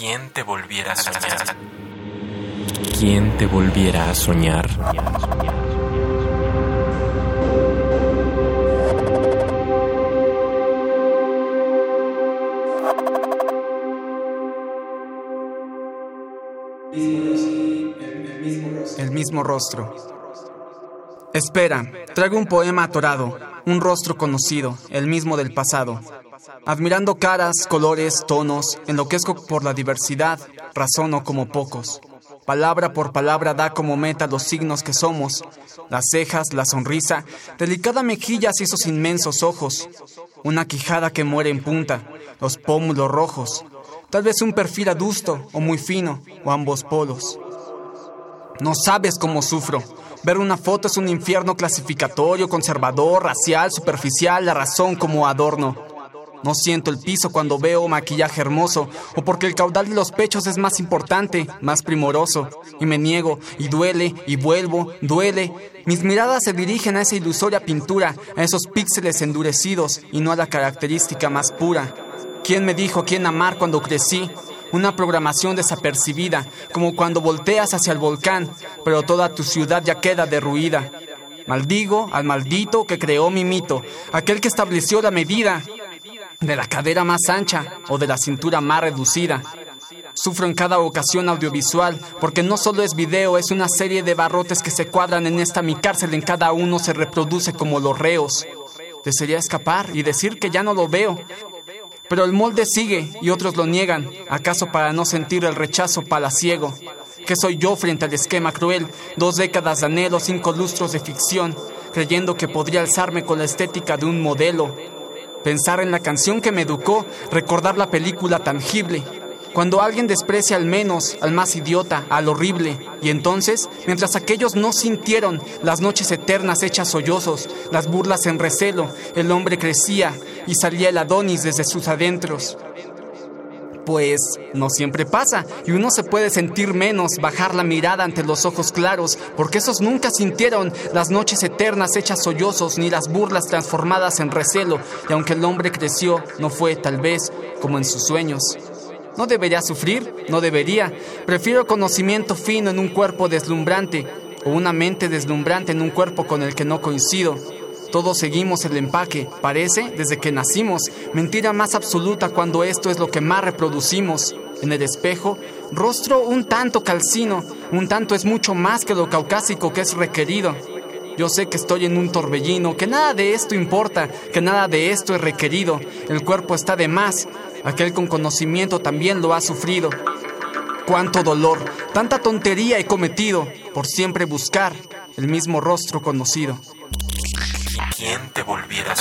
¿Quién te volviera a soñar? ¿Quién te volviera a soñar? El mismo rostro. Espera, traigo un poema atorado, un rostro conocido, el mismo del pasado. Admirando caras, colores, tonos, enloquezco por la diversidad, razono como pocos. Palabra por palabra da como meta los signos que somos, las cejas, la sonrisa, delicada mejillas y esos inmensos ojos, una quijada que muere en punta, los pómulos rojos, tal vez un perfil adusto o muy fino, o ambos polos. No sabes cómo sufro. Ver una foto es un infierno clasificatorio, conservador, racial, superficial, la razón como adorno. No siento el piso cuando veo maquillaje hermoso, o porque el caudal de los pechos es más importante, más primoroso. Y me niego, y duele, y vuelvo, duele. Mis miradas se dirigen a esa ilusoria pintura, a esos píxeles endurecidos, y no a la característica más pura. ¿Quién me dijo quién amar cuando crecí? Una programación desapercibida, como cuando volteas hacia el volcán, pero toda tu ciudad ya queda derruida. Maldigo al maldito que creó mi mito, aquel que estableció la medida de la cadera más ancha o de la cintura más reducida. Sufro en cada ocasión audiovisual, porque no solo es video, es una serie de barrotes que se cuadran en esta mi cárcel, en cada uno se reproduce como los reos. Desearía escapar y decir que ya no lo veo, pero el molde sigue y otros lo niegan, acaso para no sentir el rechazo palaciego. ¿Qué soy yo frente al esquema cruel? Dos décadas de anhelo, cinco lustros de ficción, creyendo que podría alzarme con la estética de un modelo. Pensar en la canción que me educó, recordar la película tangible. Cuando alguien desprecia al menos, al más idiota, al horrible, y entonces, mientras aquellos no sintieron las noches eternas hechas sollozos, las burlas en recelo, el hombre crecía y salía el Adonis desde sus adentros. Pues no siempre pasa, y uno se puede sentir menos, bajar la mirada ante los ojos claros, porque esos nunca sintieron las noches eternas hechas sollozos, ni las burlas transformadas en recelo, y aunque el hombre creció, no fue tal vez como en sus sueños. No debería sufrir, no debería. Prefiero conocimiento fino en un cuerpo deslumbrante o una mente deslumbrante en un cuerpo con el que no coincido. Todos seguimos el empaque, parece, desde que nacimos. Mentira más absoluta cuando esto es lo que más reproducimos. En el espejo, rostro un tanto calcino, un tanto es mucho más que lo caucásico que es requerido. Yo sé que estoy en un torbellino, que nada de esto importa, que nada de esto es requerido. El cuerpo está de más. Aquel con conocimiento también lo ha sufrido. Cuánto dolor, tanta tontería he cometido por siempre buscar el mismo rostro conocido. ¿Quién te volviera a?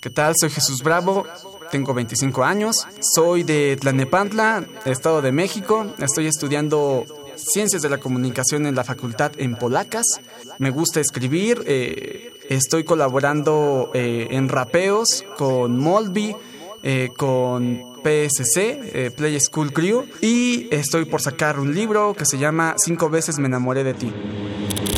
¿Qué tal? Soy Jesús Bravo, tengo 25 años, soy de Tlanepantla, Estado de México, estoy estudiando Ciencias de la Comunicación en la facultad en Polacas, me gusta escribir, eh, estoy colaborando eh, en rapeos con Molby, eh, con PSC, eh, Play School Crew, y estoy por sacar un libro que se llama Cinco veces me enamoré de ti.